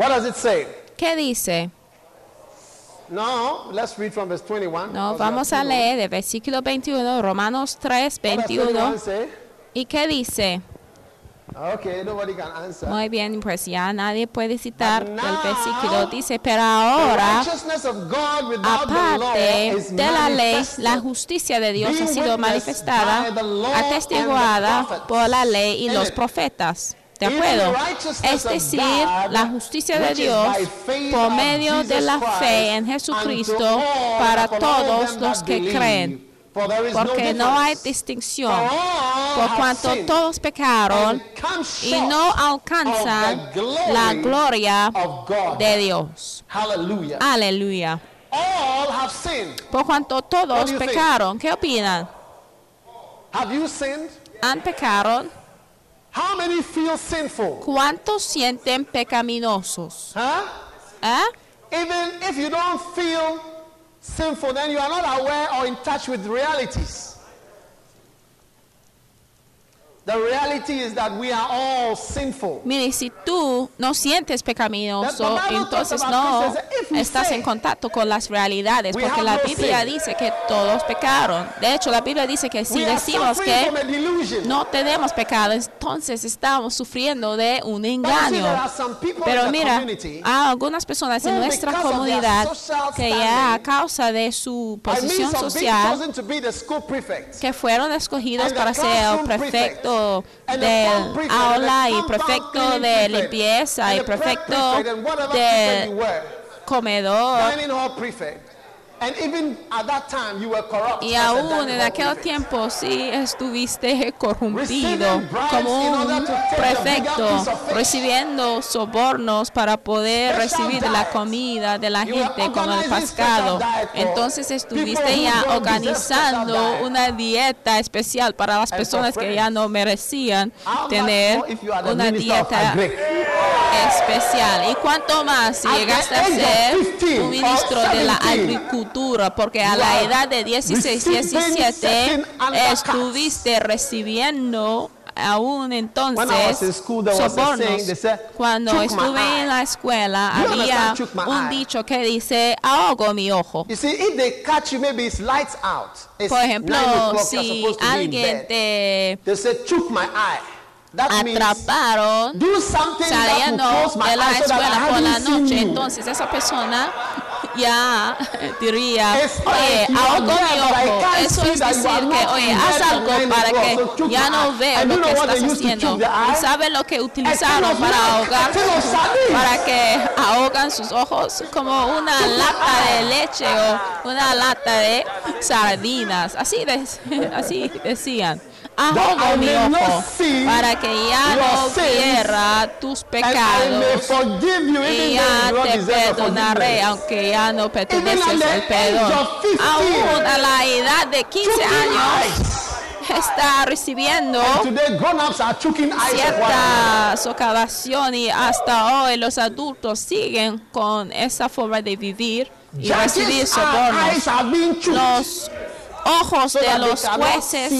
What does it say? ¿Qué dice? No, let's read from verse 21. No, vamos a leer de versículo 21, Romanos 3, know. What does 21 21. say? ¿Y qué dice? Okay, nobody can answer. Muy bien, pues ya nadie puede citar But el now, versículo. Dice, pero ahora, aparte de la ley, la justicia de Dios ha sido manifestada, atestiguada por la ley y los profetas. ¿De acuerdo? Es decir, la justicia de Dios por medio de la fe en Jesucristo para todos los que creen. Porque no hay distinción. Por cuanto todos pecaron y no alcanzan la gloria de Dios. Aleluya. Por cuanto todos pecaron, ¿qué opinan? ¿Han pecado? How many feel sinful? ¿Cuántos sienten pecaminosos? Huh? ¿Eh? Even if you don't feel sinful, then you are not aware or in touch with realities. The reality is that we are all sinful. Mire, si tú no sientes pecaminoso, entonces no estás en contacto con las realidades, porque la Biblia dice que todos pecaron. De hecho, la Biblia dice que si decimos que no tenemos pecado, entonces estamos sufriendo de un engaño. Pero mira, hay algunas personas en nuestra comunidad que ya a causa de su posición social, que fueron escogidos para ser el classroom prefecto prefect, aula y prefecto de limpieza y prefecto de comedor. And even at that time, you were corrupt. Y aún en aquel tiempo sí estuviste corrompido como un prefecto, recibiendo sobornos para poder recibir la comida de la gente como el pescado. Entonces estuviste ya organizando una dieta especial para las personas que ya no merecían tener una dieta especial. ¿Y cuánto más si llegaste a ser 15 un ministro de la 17, Porque a la edad de 16, receiving 17 certain undercuts. estuviste recibiendo aún entonces school, sobornos. said, Cuando "Chook my estuve eye." en la escuela había understand, "Chook my un eye"? dicho que dice ahogo mi ojo. You see, if they catch you, maybe it's lights out. It's Por ejemplo, 9 o'clock, you're si alguien te Atraparon saliendo de la escuela por la noche, entonces esa persona ya diría, oye, are mi ojo. Eso es decir que, oye, haz algo para que ya no veo lo que estás haciendo. ¿Y sabe lo que utilizaron para ahogar para que ahogan sus ojos como una lata de leche o una lata de sardinas. Así, de- así decían. Ahogo I mi ojo. para que ya no viera tus pecados. y ya te perdonaré aunque ya no perteneces al perdón. age of 15, Aún a la edad de 15 Choking años está recibiendo cierta socavación y hasta hoy los adultos siguen con esa forma de vivir y recibir sobornos. Los ojos so de los jueces.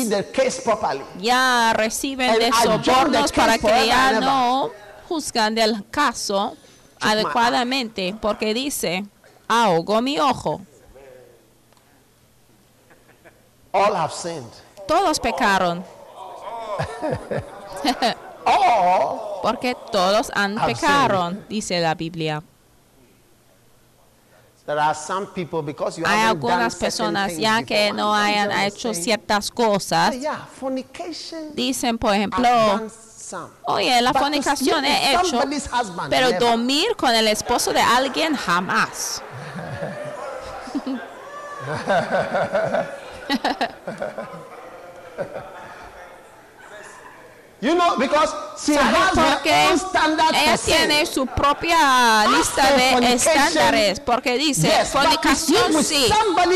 ya reciben de sobornos para que ya no juzgan del caso adecuadamente porque dice ahogo mi ojo. All have sinned. todos pecaron. All porque todos han pecaron dice la Biblia There are some people because you Hay algunas personas ya que no hayan hecho ciertas cosas, "Oh, yeah, fornication. dicen, por ejemplo, oye, la fornicación he hecho, pero dormir con el esposo de alguien jamás. You know, because she ¿Sabe has her own standard Ella for tiene su propia lista for de estándares, porque dice, yes, fornicación sí,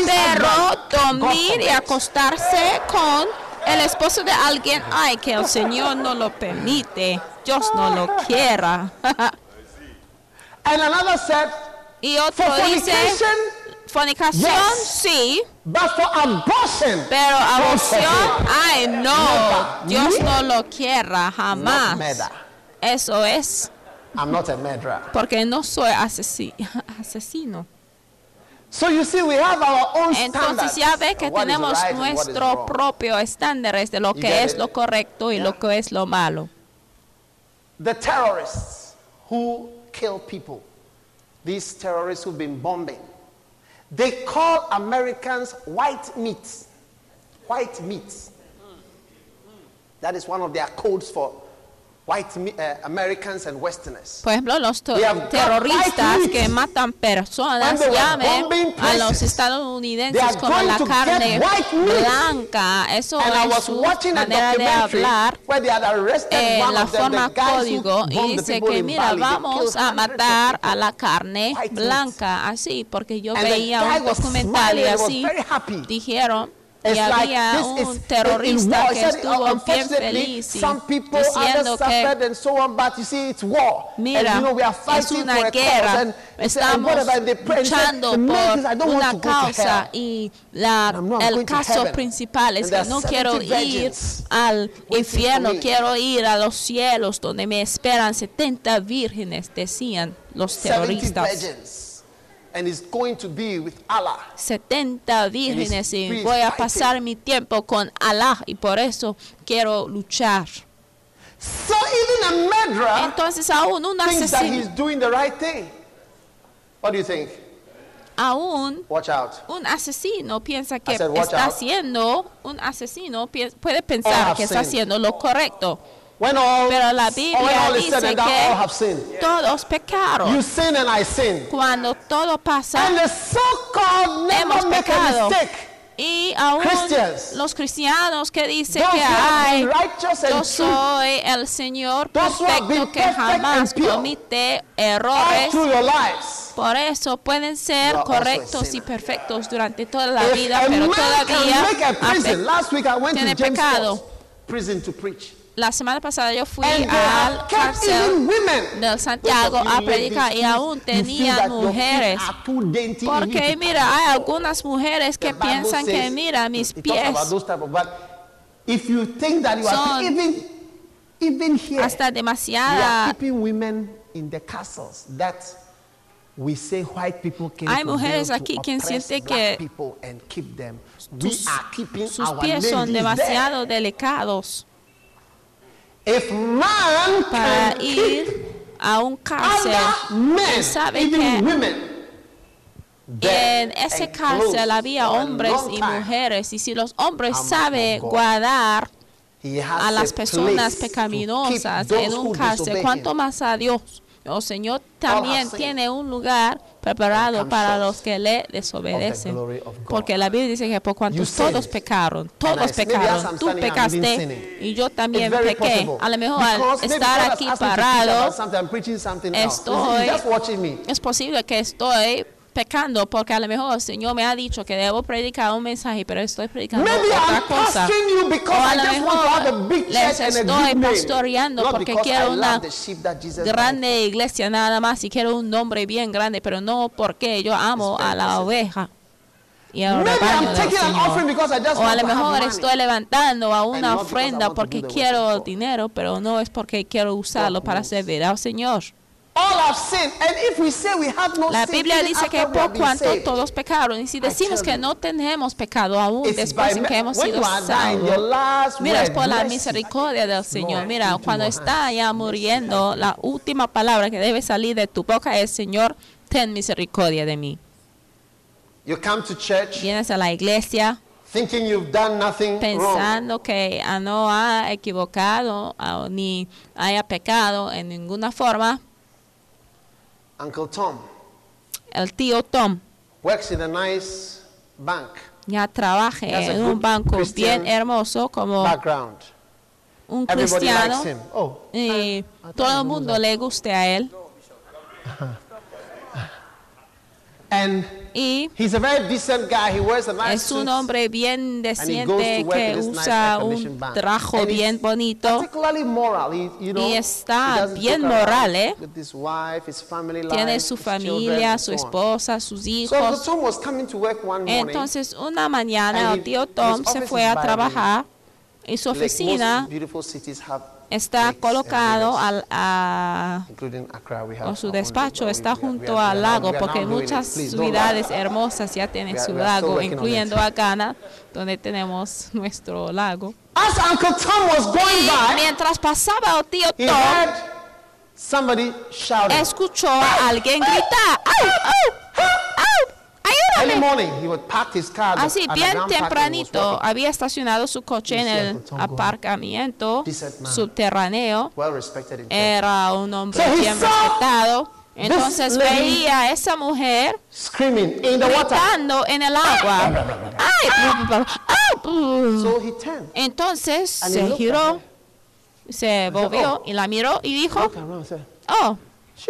pero dormir y acostarse con el esposo de alguien, ay, que el Señor no lo permite, Dios no lo quiera. And another said, y for otro dice, fornication, fornicación Yes. sí, but for abortion, pero aborción, ay, no, Never. Dios Me? no lo quiera, jamás. murder. Eso es I'm not a murderer. porque no soy asesi- asesino. So you see, we have our own Entonces standards. ya ve que tenemos right nuestro propio estándares de lo You que es it? lo correcto y Yeah. lo que es lo malo. The terrorists who kill people, these terrorists who've been bombing, they call Americans white meat. White meat. Hmm. Hmm. That is one of their codes for white uh, Americans and Westerners. Por ejemplo, los terroristas que matan personas bombing a los estadounidenses como la carne blanca. Eso and I es was su watching a manera de documentary hablar. where they had arrested en one la forma código y dice que mira vamos a matar a la carne blanca así porque yo veía un documental y así dijeron y había this un terrorista que estuvo "Oh, bien feliz y Some people diciendo que and so on, but you see, it's war. Mira, and you know, we are es fighting una guerra, estamos luchando the main por thing is, I don't want una to go to hell. causa y la, el caso principal es que no quiero 70 ir al infierno, quiero ir a los cielos donde me esperan 70 vírgenes, decían los 70 terroristas. And it's going to be with Allah. 70 vírgenes y voy a pasar mi tiempo con Allah y por eso quiero luchar. So even a murderer Entonces aún un thinks that asesino, he's doing the right thing. What do you think? aún Watch out. un asesino piensa que said, está out. haciendo, un asesino puede pensar que está haciendo lo correcto. When all, Pero la Biblia all is dice que all have sinned. todos pecaron. You sin and I sin. Cuando todo pasa, And the so-called hemos never make a pecado. mistake. Y aún Christians. los cristianos que dicen que who have ay, been righteous and yo soy el Señor perfecto que jamás comite errores. Por eso pueden ser correctos y perfectos durante toda la If vida, pero todavía make a prison. ape- Last week I went to tiene James pecado. Prison to preach. La semana pasada yo fui al cárcel del Santiago a predicar y aún tenían mujeres. Porque mira, hay algunas mujeres que piensan que mira mis pies Son hasta demasiada. we say white people came Hay mujeres aquí sienten black que Sus pies son demasiado delicados. If man para can keep ir a un cárcel. men, sabe que women, En ese cárcel había hombres y mujeres y si los hombres saben guardar a las personas pecaminosas en un cárcel, ¿cuánto más a Dios? El Señor también sinned tiene un lugar preparado para los que le desobedecen. Porque la Biblia dice que por cuanto todos pecaron, todos pecaron, tú pecaste y yo también pequé. A lo mejor al estar aquí parado, estoy- es posible que estoy pecando porque a lo mejor el Señor me ha dicho que debo predicar un mensaje, pero estoy predicando Maybe otra I'm cosa. pastoring you because O a I lo just want to have a mejor les a estoy name. pastoreando porque quiero una Jesus died grande iglesia nada más y quiero un nombre bien grande, pero no porque yo amo a la oveja y al Maybe I'm taking an offering because I just O a lo mejor estoy levantando a una ofrenda porque quiero dinero, pero no es porque quiero usarlo para servir al Señor. All have sinned. And if we say we have no La sin, Biblia dice que por cuanto todos pecaron, y si decimos que no tenemos pecado aún después de que hemos sido salvos, mira, es por la misericordia del Señor. Mira, cuando está ya muriendo, la última palabra que debe salir de tu boca es, Señor, ten misericordia de mí. You come to church Vienes a la iglesia thinking you've done nothing wrong. pensando que ah, no ha equivocado ah, ni haya pecado en ninguna forma. Uncle Tom. El tío Tom. Works in a nice bank. Ya trabaja en un banco bien hermoso como background. un cristiano likes him. Oh, y todo el mundo le guste a él and y he's a very decent guy. He wears a nice es un hombre bien and he goes decente to work que nice usa un trajo bien bonito moral. He, you know, Y está bien moral, ¿eh? With his wife, his family tiene life, su children, familia, and su esposa, sus hijos. Tom was coming to work one morning. Entonces una mañana el tío Tom se fue a trabajar y su oficina está colocado al, a, o su despacho está junto al lago porque muchas ciudades hermosas ya tienen su lago, incluyendo a Ghana, donde tenemos nuestro lago. As Uncle Tom was going Y by, mientras pasaba el tío Tom, heard somebody shouting. escuchó a alguien gritar, ¡au, au, au, au! Early ¡Ayúdame! morning, he would park his car. Así, the bien tempranito, había estacionado su coche en el aparcamiento subterráneo. Era un hombre bien respetado. Entonces veía a esa mujer gritando en el agua. Entonces se giró, se volvió y la miró y dijo, oh,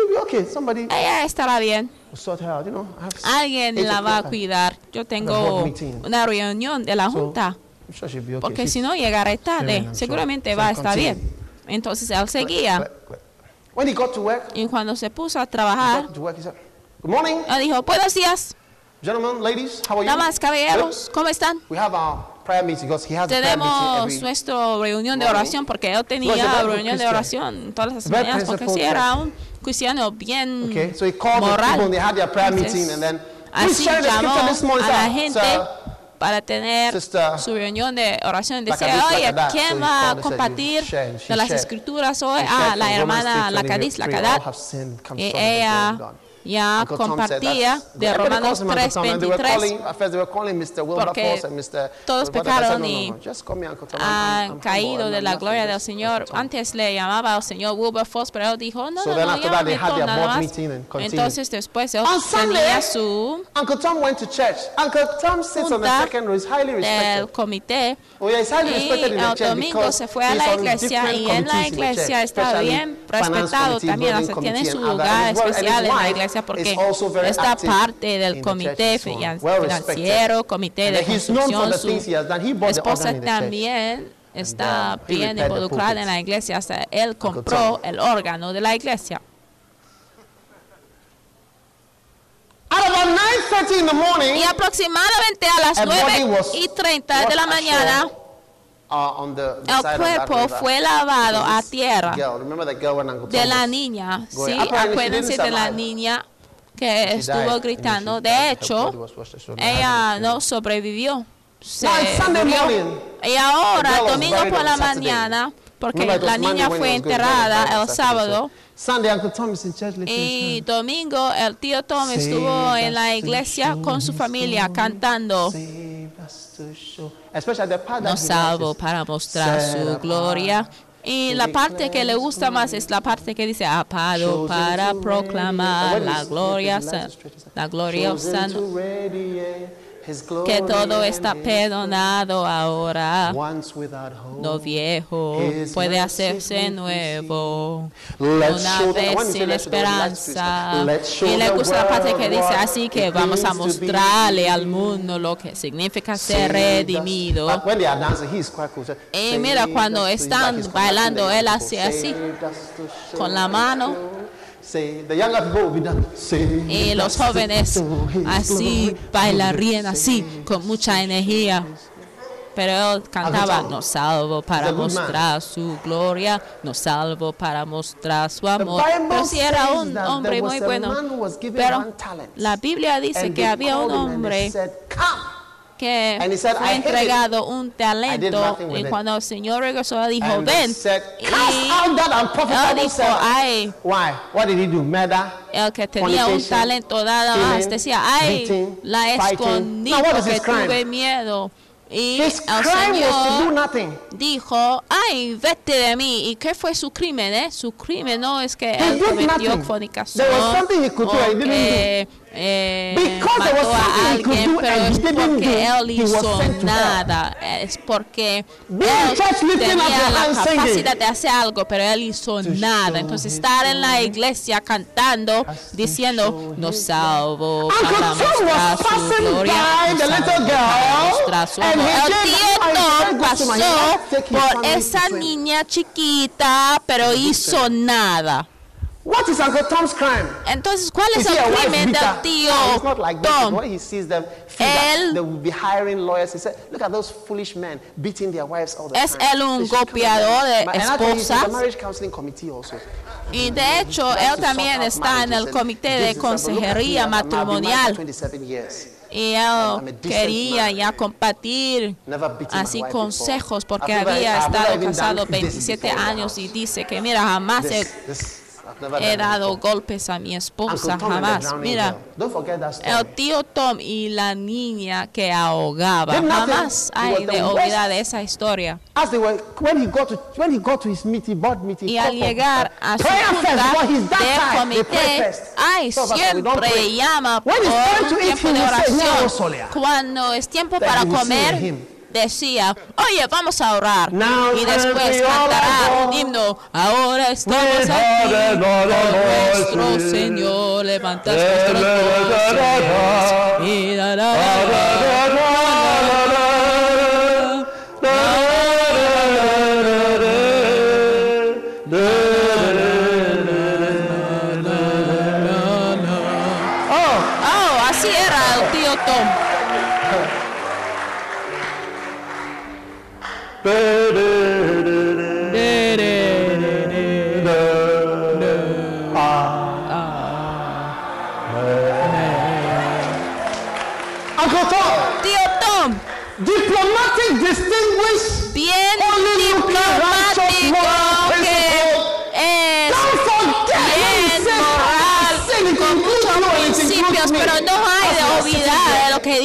be okay. Somebody ella estará bien. sort out. You know, Alguien la va a cuidar. Yo tengo una reunión de la So, junta. I'm sure be okay. Porque She's- si no llegaré tarde. Sure. Seguramente So va a estar bien. Entonces él seguía. But- but- When he got to work, Y cuando se puso a trabajar, work, said, Good morning, él dijo, buenos días, gentlemen, ladies. How are you? damas, caballeros, ¿cómo están? We have our prayer meeting because he has a prayer meeting Tenemos nuestra reunión de oración porque él tenía reunión de oración todas las mañanas porque principled era un bien Okay, so he called the people and they had their prayer Entonces, meeting and then Así share the llamó scripture this morning, a la gente Sir, para tener Sister, su reunión de oración. Decía, oye. So ¿quién va a compartir de las escrituras hoy? Ah, la hermana 3:23, Lacadis, Lacadat. Y the ella. Ya Tom compartía "That's de good." Everybody Romanos calls him Uncle Tom, and they were 3:23 calling- At first they were calling Mr. Wilberforce Porque todos pecaron "No, no, y Tom. Han caído de la gloria del Señor. Tom." Antes le llamaba al Señor Wilberforce, pero él dijo, no, So no, no, llámame their nada más. Entonces después él tenía su Uncle Tom went to church. Uncle Tom sits on the junta second row. He's highly del comité Oh, y el domingo se fue a la iglesia y en la iglesia está bien respetado también, building hasta tiene su lugar especial en la wife iglesia porque active parte del comité financiero, comité de construcción. Su esposa también está he bien involucrada en la iglesia, hasta él compró el órgano de la iglesia. At about 9.30 in the morning, Y aproximadamente a las A body 9 was y 30 de la mañana, uh, on the, the el side of that cuerpo fue lavado a tierra Girl, girl de la niña. going. Sí, acuérdense de la niña que She estuvo gritando. De hecho, ella no sobrevivió. Se murió. Y ahora, domingo por la mañana, porque la niña fue enterrada el sábado. Y domingo el tío Tom estuvo en la iglesia con su familia cantando. Nos is, para mostrar su gloria. Y la parte que le gusta más es la parte que dice apado Chosen para proclamar la gloria, la gloria sana, que todo está perdonado ahora. Lo viejo puede hacerse nuevo. Una vez sin esperanza. Y le gusta la parte que dice así que vamos a mostrarle al mundo lo que significa ser redimido. Y mira, saved cuando están bailando, él hace así, con la mano. Y los jóvenes así bailarían así, con mucha energía. Pero él cantaba, nos salvo para mostrar su gloria, nos salvo para mostrar su amor. Pero sí era un hombre muy bueno. Pero la Biblia dice que había un hombre que And he said, fue "I entregado un talento y it." cuando el Señor regresó dijo, And ven. said, Y él dijo, ay, Why? What did he do? Murder? el que tenía un talento nada más, stealing, decía, ay, beating, la escondí porque tuve miedo. Y His el Señor dijo, ay, vete de mí. ¿Y qué fue su crimen? Eh? Su crimen no es que He él cometió fornicación Eh, Because mató a alguien, pero es porque él hizo nada. Es porque él tenía la capacidad de hacer algo, pero él hizo nada. Entonces estar en la iglesia cantando, diciendo, nos salvo para mostrar su gloria. para su amor. El tío pasó por esa niña chiquita, pero hizo nada. What is Uncle Tom's crime? Entonces, ¿cuál es el crimen del tío No, it's not like that. Tom? When he sees them, Él- they will be hiring lawyers. He said, "Look at those foolish men beating their wives all the Es time." él un and- de esposas. the marriage counseling committee also. Y de hecho, él también está en el comité de this consejería matrimonial. 27 years. Y él quería ya compartir así consejos porque había estado casado done this 27 before in the años y dice que mira, jamás he, He dado golpes a mi Uncle esposa, jamás. Mira, el tío Tom y la niña que ahogaba, jamás hay de olvidar esa historia. Y al llegar a su junta del comité, ay, siempre llama por tiempo de will say, "No, oración. Solia." Cuando es tiempo para comer. Decía, oye, vamos a orar. Now Y después cantará un himno. Ahora estamos aquí con nuestro. Señor. Levantas Da, nuestros voces. Y. Oh, así era el tío Tom. Tío Tom, diplomatic, distinguished, bien diplomático que es moral, con muchos principios, pero no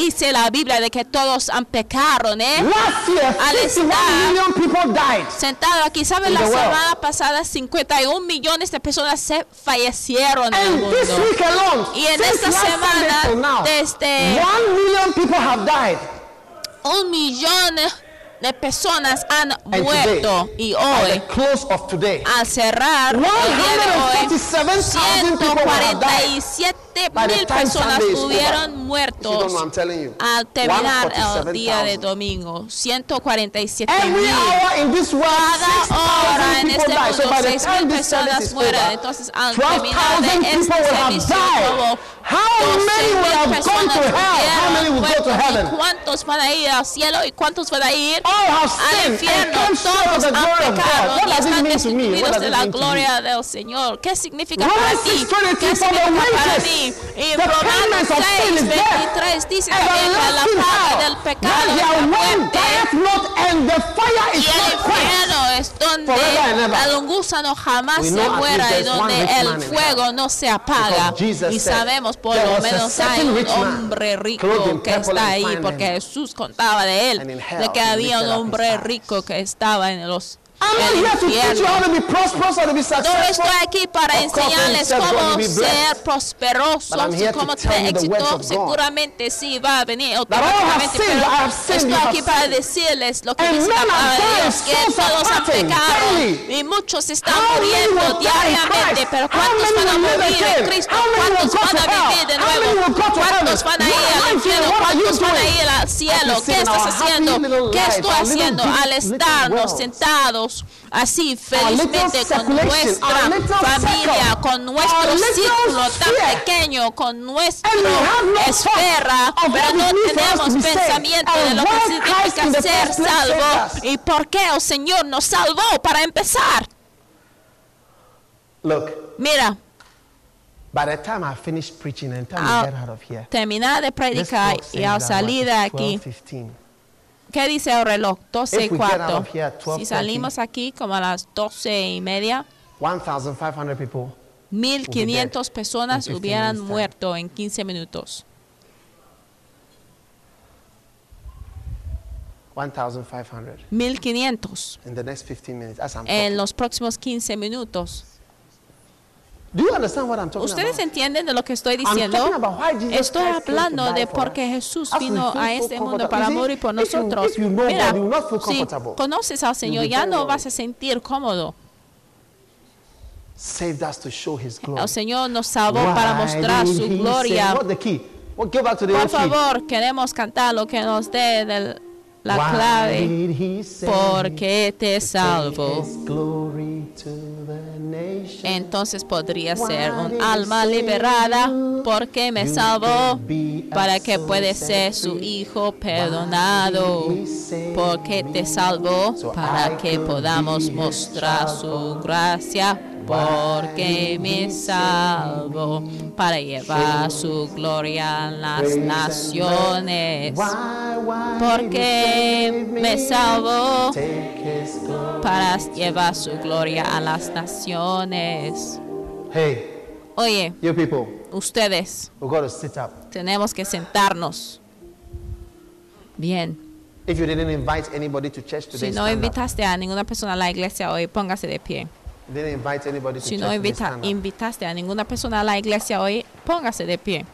dice la Biblia, de que todos han pecado, ¿eh? Last year, Al 51 estar- people died. Sentado aquí, ¿saben? La semana pasada 51 millones de personas se fallecieron en el And this mundo. week alone, Y en esta till now, semana, desde one million people have died. un millón de personas han And muerto today, y hoy the close of today, al cerrar el día de hoy 147,000 people will have died. 147 By the mil personas don't muertos know, al terminar el día de 147,000. domingo 147 Every mil cada hora 6,000 en este mundo by the 6 time mil this service personas is mueren over, entonces al terminar 12,000 de este servicio como How many will have gone to hell? How many will go to heaven? ¿Cuántos van a ir al cielo y cuántos van a ir All have al and infierno? of Todos han pecado y están destituidos de la gloria del Señor. ¿Qué significa para ti? 6:23, ¿Qué significa para mí? Y the Romanos payments of sin 6, is death. 23 dice también que la paga del pecado es la muerte. and Y el infierno es donde and el gusano jamás se muera y donde el fuego no se apaga. Y sabemos por "There lo menos hay un hombre rico que está and ahí porque. Jesús contaba de él, And de que he un hombre rico que estaba en los I'm not el here to teach you infierno. how to be prosperous or to be No successful. estoy aquí para enseñarles cómo ser prosperosos y cómo tener éxito. Seguramente sí va a venir automáticamente, pero estoy aquí para decirles lo que dice la palabra Dios, que todos han pecado y muchos están muriendo diariamente, pero ¿cuántos van a morir en? Cristo? ¿Cuántos van a vivir de nuevo? ¿Cuántos van a ir al infierno? ¿Cuántos van a ir al cielo? ¿Qué estás haciendo? ¿Qué estoy haciendo al estarnos worlds? Sentados así felizmente con nuestra familia, circle, con nuestro círculo tan pequeño, con nuestra we esfera, pero no tenemos pensamiento de lo que significa ser salvo. y por qué el Señor nos salvó para empezar. Look, Mira, By the time I finish preaching and time Al I get out of here, terminar de predicar y al salir de aquí, 12, 15. ¿Qué dice el reloj? 12 y cuarto. of here at 12:30, Si salimos aquí como a las 12 y media, 1,500 people 1500 personas 15 hubieran muerto en 15 minutos. 1,500 1500 in the next 15 minutes as I'm en los próximos 15 minutos. Do you understand what I'm talking ¿Ustedes about? entienden de lo que estoy diciendo? Estoy hablando de por qué. Jesús vino a este mundo para morir por nosotros. Mira, si conoces al Señor, ya no vas a sentir cómodo. Saved us to show His glory. El Señor nos salvó para mostrar su gloria. Por favor, queremos cantar lo que nos dé del- la Why clave. Porque te salvo. Entonces podría ser un alma liberada porque me salvó para que puede ser su hijo perdonado. Porque te salvó para que podamos mostrar su gracia. Porque me salvó para llevar su gloria a las naciones. Porque me glory. para llevar su gloria a las naciones. Hey, Oye, ustedes, we got to sit up. tenemos que sentarnos. Bien. If you didn't invite anybody to church today, Si no invitaste a ninguna persona a la iglesia hoy, póngase de pie. Didn't invite anybody to Si no invita, invitaste a ninguna persona a la iglesia hoy, póngase de pie.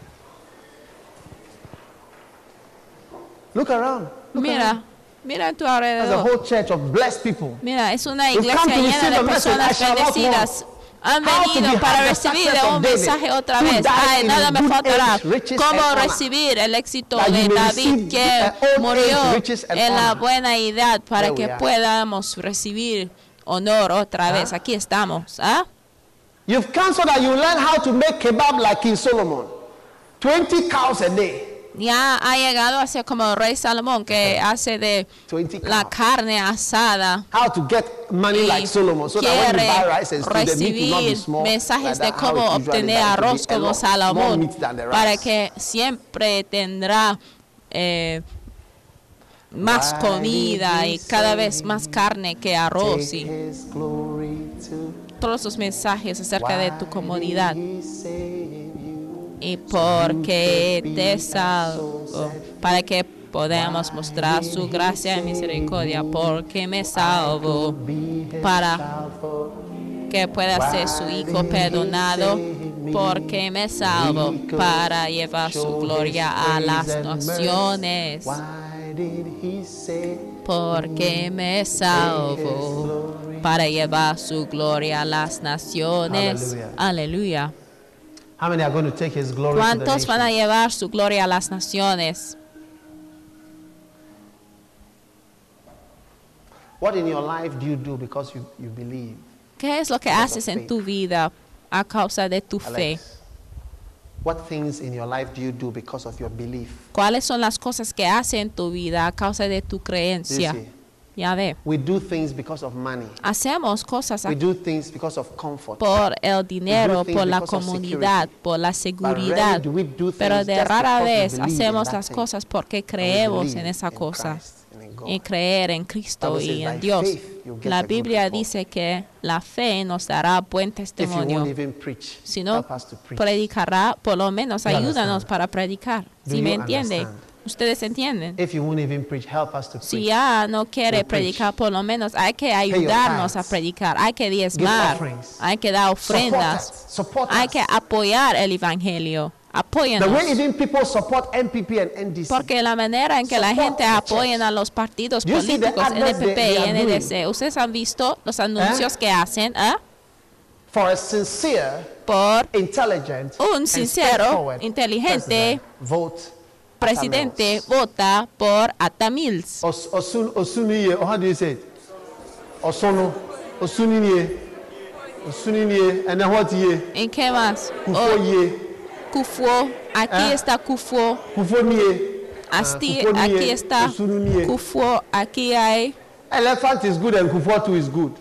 Look around. Look Mira, around. mira a tu There's a alrededor. whole church of blessed people. Mira, es una iglesia llena de personas bendecidas. Han venido para recibir un mensaje otra vez. Ay, nada me faltará. Cómo recibir el éxito de David que murió en la buena edad para que podamos recibir honor otra vez. Ah. Aquí estamos. ¿ah? You've come so that you learn how to make kebab like King Solomon. 20 cows a day. Ya ha llegado a ser como el rey Salomón que hace de 20 la carne asada. How to get money y like Solomon so that when you buy rice and stew, the meat will not be small. mensajes like de cómo obtener arroz como Salomón para que siempre tendrá eh, más comida y cada vez más carne que arroz y todos los mensajes acerca de tu comodidad. y porque te salvo para que podamos mostrar su gracia y misericordia porque me salvo para que pueda ser su hijo perdonado porque me salvo para llevar su gloria a las naciones Why did he say porque me salvo para llevar su gloria a las naciones Aleluya. aleluya How many are going to take his glory to the ¿Cuántos van a nations? llevar su gloria a las naciones? What in your life do you do because you, you believe? ¿Qué es lo que Because of haces en faith. tu vida a causa de tu fe? Alex, what things in your life do you do because of your belief? ¿Cuáles son las cosas que haces en tu vida a causa de tu creencia? Ya ve, We do things because of money. hacemos cosas We do things because of comfort. por el dinero, por la comunidad, por la seguridad. Pero de rara vez hacemos las thing. cosas porque creemos en esa cosa. Christ. Y creer en Cristo y en "By Dios. La Biblia report." dice que la fe nos dará buen testimonio. preach, Si no preach. predicará, por lo menos ayúdanos para predicar. Si me entiende, ustedes entienden. If you won't even preach, help us to Si preach. ya no quiere We'll preach. predicar, por lo menos hay que ayudarnos a predicar, hay que diezmar, offerings. hay que dar Support ofrendas, us. Support hay us. que apoyar el evangelio. The Apóyanos. way even people support NPP and NDC. Porque la manera en que la gente apoya a los partidos políticos, NPP y? NDC, ustedes han visto los anuncios que hacen ¿ah? for a sincere, por intelligent, Un sincero, inteligente president, vote presidente Atamils. vota por Atamils. Os- Osun Osuniye, or how do you say it? Osono, Osuniye, Osuniye, and then what ye? ¿En qué más? Kufoye, aquí Ah. está Kufuor, Kufonie. Asti- Kufuor aquí nie, está Osunu nie. Kufuor, aquí hay Elephant is good and Kufuor too is good.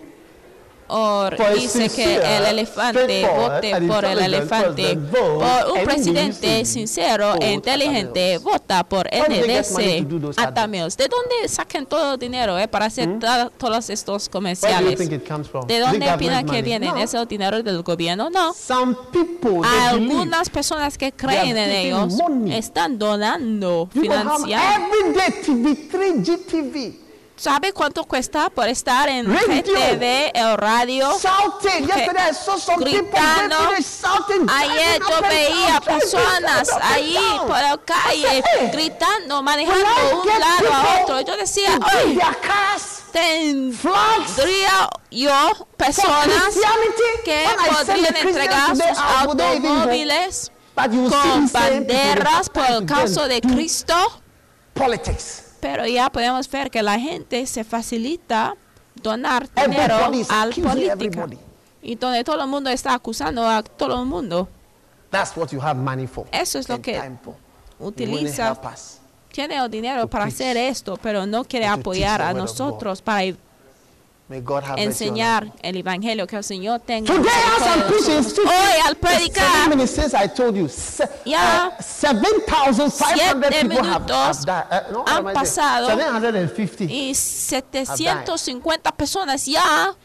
Or a dice que el elefante vote and por el intelligent elefante. vote Por un presidente sincero e inteligente vota por money NDC adverts? Atamils. ¿De dónde sacan todo el dinero eh, para hacer ta- todos estos comerciales? ¿De dónde opinan que viene No. ese dinero del gobierno? No. Some people algunas personas que creen en ellos money. están donando you financiando. Everyday TV3 GTV ¿Sabe cuánto cuesta por estar en. GTV, el radio? shouting. Yesterday I saw some people Gritando. Ayer yo veía personas ahí por la calle gritando, manejando un lado a otro. Yo decía, tendría yo personas que podrían entregar sus automóviles con banderas por el caso de Cristo. Politics. Pero ya podemos ver que la gente se facilita donar dinero al everybody. Y donde todo el mundo está acusando a todo el mundo. That's what you have money for. Eso es lo que utiliza, tiene el dinero para hacer esto, pero no quiere apoyar a nosotros para enseñar el evangelio que el Señor tenga. Today, as I'm Hoy al seven predicar minutes since I told you, se- Ya uh, 7,500 siete people have, have minutos died. Uh, no, what han pasado 750. y 750 personas ya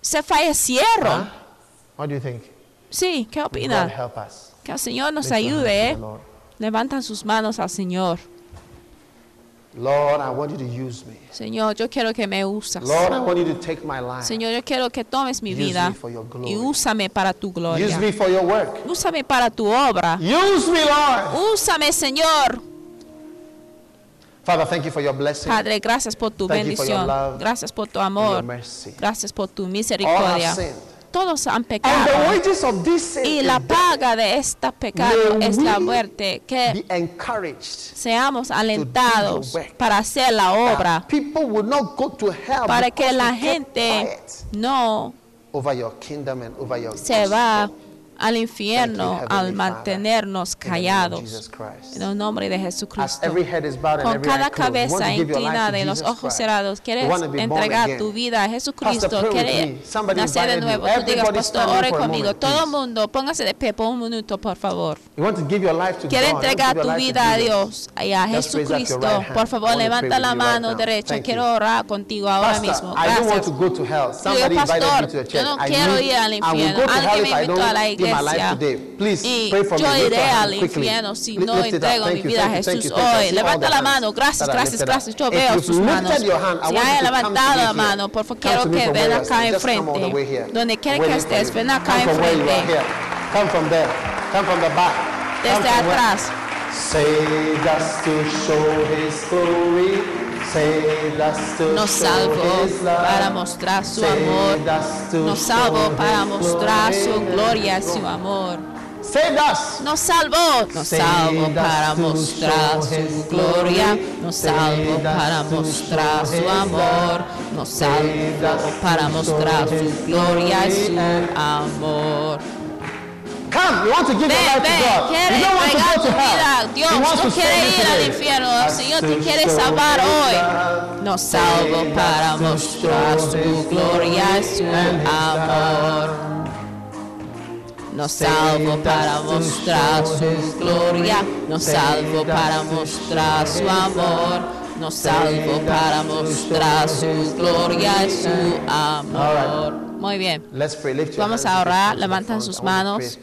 se fallecieron. Huh? What do you think? Sí, ¿qué opina? help us. Que el Señor nos ayude. Levantan sus manos al Señor. Lord, I want you to use me. Señor, yo quiero que me usas. Lord, I want you to take my life. Señor, yo quiero que tomes mi Use vida me for your glory. y úsame para tu gloria. Use me for your work. Úsame para tu obra. Use me, Lord. Úsame, Señor. Father, thank you for your blessing. Padre, gracias por tu Thank you for your bendición. love Gracias por tu your amor. mercy. Gracias por tu misericordia. Todos han And pecado. the wages of this sin Y la paga de este pecado es la muerte. Que seamos alentados para hacer la obra. that People will not go to hell Para que la gente no over your kingdom and over your se va. Al infierno al mantenernos callados. En el nombre de Jesucristo. Con cada cabeza inclinada y los ojos cerrados, quieres entregar tu vida a Jesucristo, quieres nacer de nuevo. Tú digas, pastor, ore conmigo. Todo el mundo, póngase de pie por un minuto, por favor. You want to give your life to Quiere God. You want to entregar tu vida a. Dios y a Jesucristo. Por favor, levanta la mano derecha. Quiero orar contigo ahora mismo. Gracias. Digo, pastor, yo no quiero ir al infierno. Alguien me invitó a la life iglesia. Y pray for me. yo iré al infierno si no entrego mi vida a Jesús hoy. Levanta la mano. Gracias, gracias, gracias. Yo veo sus manos. Si haya levantado la mano, por favor, quiero que ven acá. Just enfrente. Donde quiera que estés, ven acá enfrente. here. Come from there. Come from the back. Come Desde atrás. Saved us to show His glory. Nos salvó para mostrar su amor. Nos salvó para mostrar su gloria y su amor. Nos salvó, nos salvó para mostrar su gloria, nos salvó para mostrar su amor, nos salvó para mostrar su gloria y su amor. Come, you want to give your Ven, life to ven, God. quiere you don't want to go to hell. Dios, He wants no to quiere ir al infierno, el Señor te quiere salvar hoy. Nos salvó para mostrar su gloria y su amor. Nos salvo para mostrar su gloria, nos salvo para mostrar su amor, nos salvo para mostrar su gloria y su amor. Muy bien. Vamos a orar, levantan sus manos.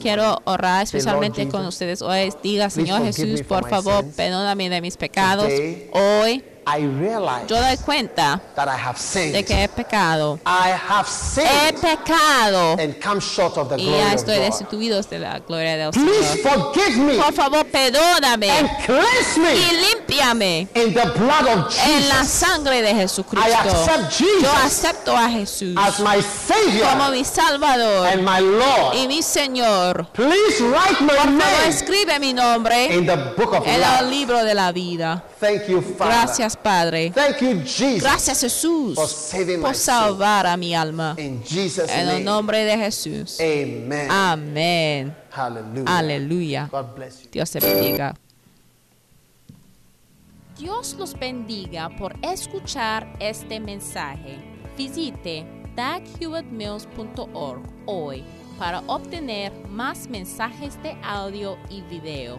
Quiero orar especialmente con ustedes hoy. Diga, Señor Jesús, por favor, perdóname de mis pecados. Hoy I realize yo doy cuenta that I have sinned. de que he pecado. I have He pecado and come short of the y glory ya estoy destituido de la gloria Please forgive me Por favor, perdóname and cleanse me y límpiame in the blood of en la Jesus sangre de I Jesucristo. accept Jesus Yo acepto a Jesús as my Savior como mi Salvador and my Lord. y mi Señor. Please write my Por favor, name escribe mi nombre in the book of en el libro de la vida. Thank you, Father. Gracias, Padre. Thank you, Jesus, Gracias, Jesús, for saving my por soul. salvar a mi alma. In Jesus' En el nombre de Jesús. Amen. Amén. Aleluya. God bless you. Dios te bendiga. Dios los bendiga por escuchar este mensaje. Visite daghewittmills.org hoy para obtener más mensajes de audio y video,